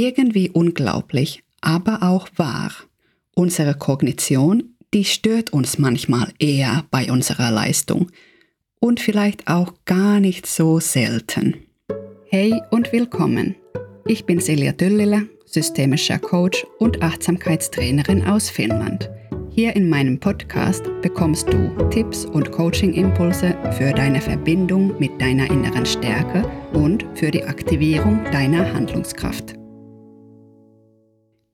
Irgendwie unglaublich, aber auch wahr. Unsere Kognition, die stört uns manchmal eher bei unserer Leistung und vielleicht auch gar nicht so selten. Hey und willkommen. Ich bin Silja Düllile, systemischer Coach und Achtsamkeitstrainerin aus Finnland. Hier in meinem Podcast bekommst du Tipps und Coaching-Impulse für deine Verbindung mit deiner inneren Stärke und für die Aktivierung deiner Handlungskraft.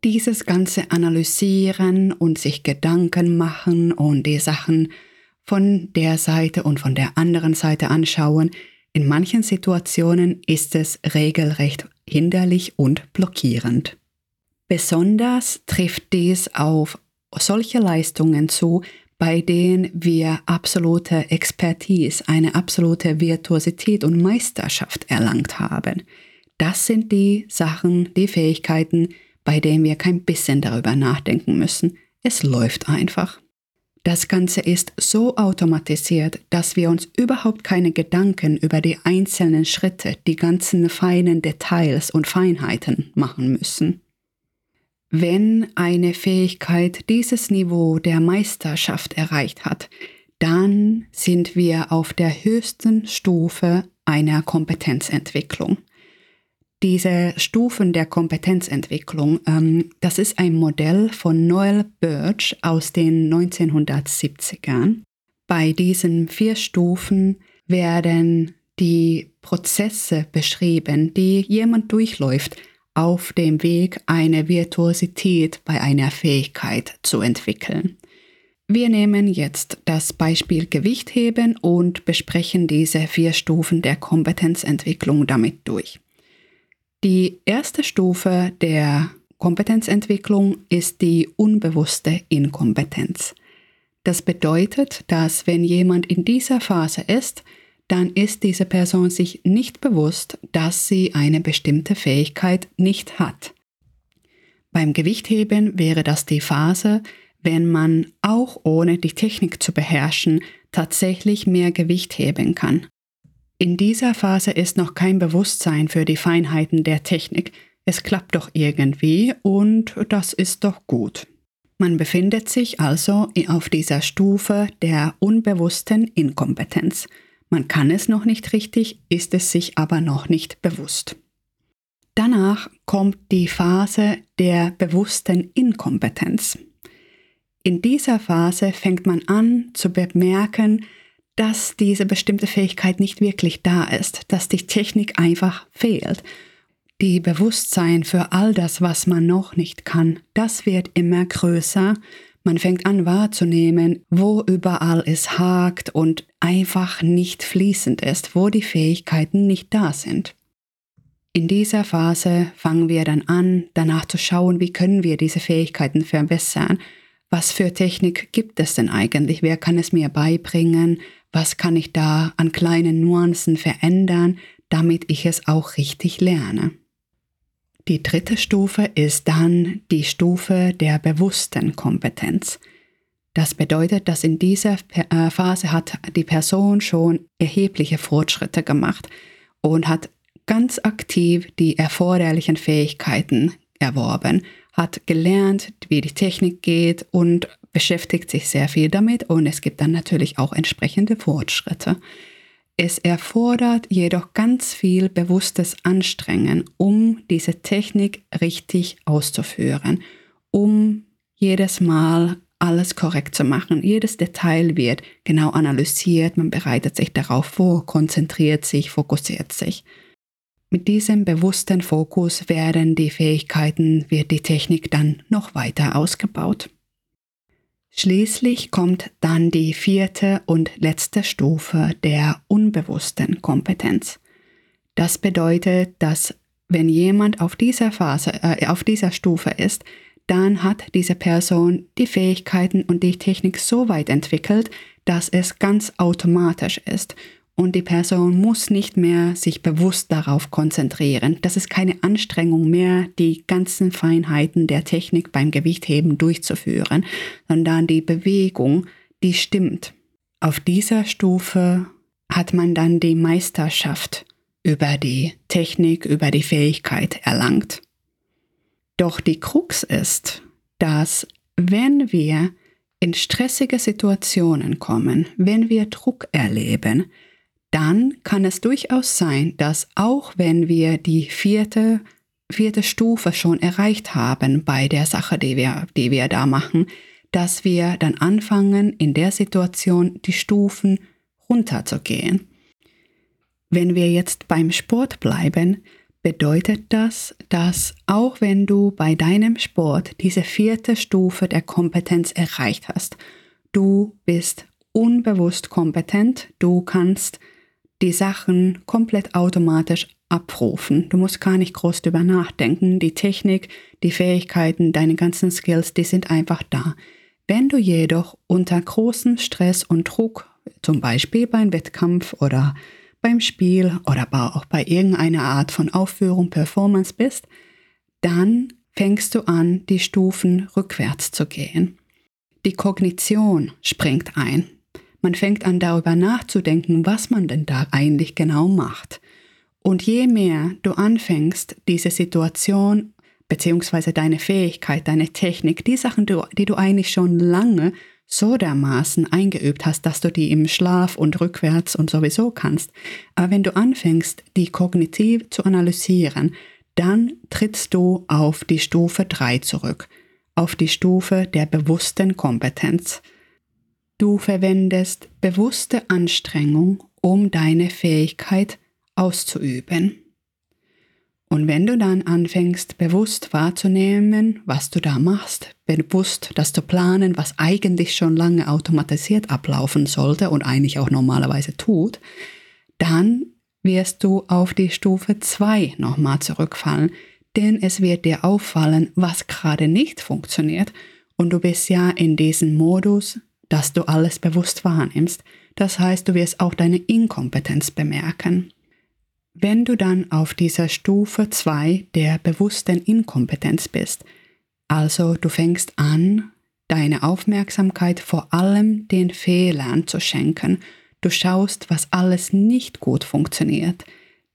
Dieses ganze Analysieren und sich Gedanken machen und die Sachen von der Seite und von der anderen Seite anschauen, in manchen Situationen ist es regelrecht hinderlich und blockierend. Besonders trifft dies auf solche Leistungen zu, bei denen wir absolute Expertise, eine absolute Virtuosität und Meisterschaft erlangt haben. Das sind die Sachen, die Fähigkeiten, bei denen wir kein bisschen darüber nachdenken müssen. Es läuft einfach. Das Ganze ist so automatisiert, dass wir uns überhaupt keine Gedanken über die einzelnen Schritte, die ganzen feinen Details und Feinheiten machen müssen. Wenn eine Fähigkeit dieses Niveau der Meisterschaft erreicht hat, dann sind wir auf der höchsten Stufe einer Kompetenzentwicklung. Diese Stufen der Kompetenzentwicklung, ähm, das ist ein Modell von Noel Birch aus den 1970ern. Bei diesen vier Stufen werden die Prozesse beschrieben, die jemand durchläuft, auf dem Weg, eine Virtuosität bei einer Fähigkeit zu entwickeln. Wir nehmen jetzt das Beispiel Gewichtheben und besprechen diese vier Stufen der Kompetenzentwicklung damit durch. Die erste Stufe der Kompetenzentwicklung ist die unbewusste Inkompetenz. Das bedeutet, dass wenn jemand in dieser Phase ist, dann ist diese Person sich nicht bewusst, dass sie eine bestimmte Fähigkeit nicht hat. Beim Gewichtheben wäre das die Phase, wenn man auch ohne die Technik zu beherrschen tatsächlich mehr Gewicht heben kann. In dieser Phase ist noch kein Bewusstsein für die Feinheiten der Technik. Es klappt doch irgendwie und das ist doch gut. Man befindet sich also auf dieser Stufe der unbewussten Inkompetenz. Man kann es noch nicht richtig, ist es sich aber noch nicht bewusst. Danach kommt die Phase der bewussten Inkompetenz. In dieser Phase fängt man an zu bemerken, dass diese bestimmte Fähigkeit nicht wirklich da ist, dass die Technik einfach fehlt. Die Bewusstsein für all das, was man noch nicht kann, das wird immer größer man fängt an wahrzunehmen, wo überall es hakt und einfach nicht fließend ist, wo die Fähigkeiten nicht da sind. In dieser Phase fangen wir dann an, danach zu schauen, wie können wir diese Fähigkeiten verbessern. Was für Technik gibt es denn eigentlich? Wer kann es mir beibringen? Was kann ich da an kleinen Nuancen verändern, damit ich es auch richtig lerne? Die dritte Stufe ist dann die Stufe der bewussten Kompetenz. Das bedeutet, dass in dieser äh, Phase hat die Person schon erhebliche Fortschritte gemacht und hat ganz aktiv die erforderlichen Fähigkeiten erworben, hat gelernt, wie die Technik geht und beschäftigt sich sehr viel damit und es gibt dann natürlich auch entsprechende Fortschritte. Es erfordert jedoch ganz viel bewusstes Anstrengen, um diese Technik richtig auszuführen, um jedes Mal alles korrekt zu machen. Jedes Detail wird genau analysiert, man bereitet sich darauf vor, konzentriert sich, fokussiert sich. Mit diesem bewussten Fokus werden die Fähigkeiten, wird die Technik dann noch weiter ausgebaut. Schließlich kommt dann die vierte und letzte Stufe der unbewussten Kompetenz. Das bedeutet, dass wenn jemand auf dieser Phase, äh, auf dieser Stufe ist, dann hat diese Person die Fähigkeiten und die Technik so weit entwickelt, dass es ganz automatisch ist und die Person muss nicht mehr sich bewusst darauf konzentrieren. Das ist keine Anstrengung mehr, die ganzen Feinheiten der Technik beim Gewichtheben durchzuführen, sondern die Bewegung, die stimmt. Auf dieser Stufe hat man dann die Meisterschaft über die Technik, über die Fähigkeit erlangt. Doch die Krux ist, dass wenn wir in stressige Situationen kommen, wenn wir Druck erleben, dann kann es durchaus sein, dass auch wenn wir die vierte, vierte Stufe schon erreicht haben bei der Sache, die wir, die wir da machen, dass wir dann anfangen, in der Situation die Stufen runterzugehen. Wenn wir jetzt beim Sport bleiben, bedeutet das, dass auch wenn du bei deinem Sport diese vierte Stufe der Kompetenz erreicht hast, du bist unbewusst kompetent, du kannst die Sachen komplett automatisch abrufen. Du musst gar nicht groß drüber nachdenken. Die Technik, die Fähigkeiten, deine ganzen Skills, die sind einfach da. Wenn du jedoch unter großem Stress und Druck, zum Beispiel beim Wettkampf oder beim Spiel oder auch bei irgendeiner Art von Aufführung, Performance bist, dann fängst du an, die Stufen rückwärts zu gehen. Die Kognition springt ein. Man fängt an darüber nachzudenken, was man denn da eigentlich genau macht. Und je mehr du anfängst, diese Situation bzw. deine Fähigkeit, deine Technik, die Sachen, die du eigentlich schon lange so dermaßen eingeübt hast, dass du die im Schlaf und rückwärts und sowieso kannst. Aber wenn du anfängst, die kognitiv zu analysieren, dann trittst du auf die Stufe 3 zurück, auf die Stufe der bewussten Kompetenz. Du verwendest bewusste Anstrengung, um deine Fähigkeit auszuüben. Und wenn du dann anfängst, bewusst wahrzunehmen, was du da machst, bewusst das zu planen, was eigentlich schon lange automatisiert ablaufen sollte und eigentlich auch normalerweise tut, dann wirst du auf die Stufe 2 nochmal zurückfallen, denn es wird dir auffallen, was gerade nicht funktioniert und du bist ja in diesem Modus, dass du alles bewusst wahrnimmst. Das heißt, du wirst auch deine Inkompetenz bemerken. Wenn du dann auf dieser Stufe 2 der bewussten Inkompetenz bist, also du fängst an, deine Aufmerksamkeit vor allem den Fehlern zu schenken, du schaust, was alles nicht gut funktioniert,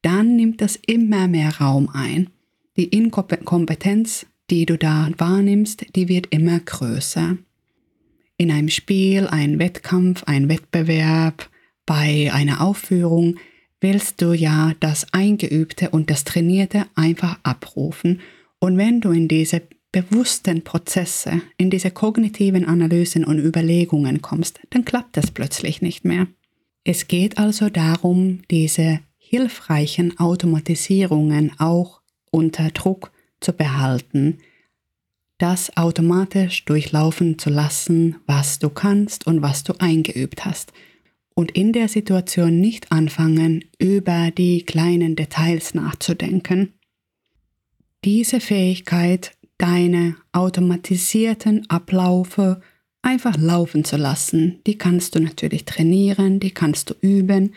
dann nimmt das immer mehr Raum ein. Die Inkompetenz, die du da wahrnimmst, die wird immer größer in einem Spiel, ein Wettkampf, ein Wettbewerb, bei einer Aufführung willst du ja das Eingeübte und das Trainierte einfach abrufen. Und wenn du in diese bewussten Prozesse, in diese kognitiven Analysen und Überlegungen kommst, dann klappt das plötzlich nicht mehr. Es geht also darum, diese hilfreichen Automatisierungen auch unter Druck zu behalten, das automatisch durchlaufen zu lassen, was du kannst und was du eingeübt hast. Und in der Situation nicht anfangen, über die kleinen Details nachzudenken. Diese Fähigkeit, deine automatisierten Ablaufe einfach laufen zu lassen, die kannst du natürlich trainieren, die kannst du üben.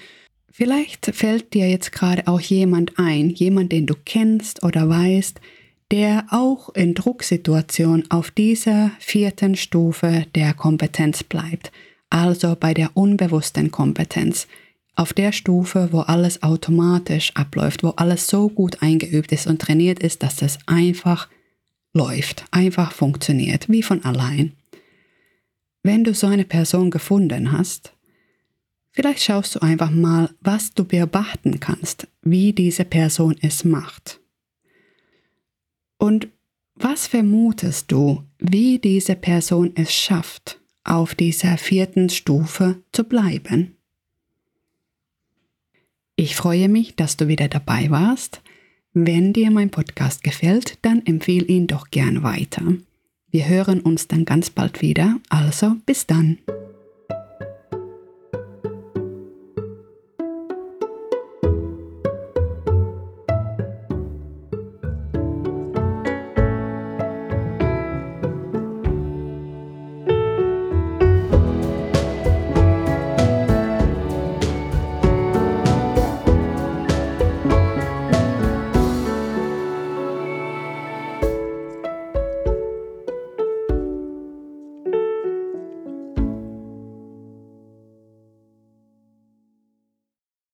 Vielleicht fällt dir jetzt gerade auch jemand ein, jemand, den du kennst oder weißt, der auch in Drucksituationen auf dieser vierten Stufe der Kompetenz bleibt, also bei der unbewussten Kompetenz, auf der Stufe, wo alles automatisch abläuft, wo alles so gut eingeübt ist und trainiert ist, dass es einfach läuft, einfach funktioniert, wie von allein. Wenn du so eine Person gefunden hast, vielleicht schaust du einfach mal, was du beobachten kannst, wie diese Person es macht. Und was vermutest du, wie diese Person es schafft, auf dieser vierten Stufe zu bleiben? Ich freue mich, dass du wieder dabei warst. Wenn dir mein Podcast gefällt, dann empfehle ihn doch gern weiter. Wir hören uns dann ganz bald wieder, also bis dann.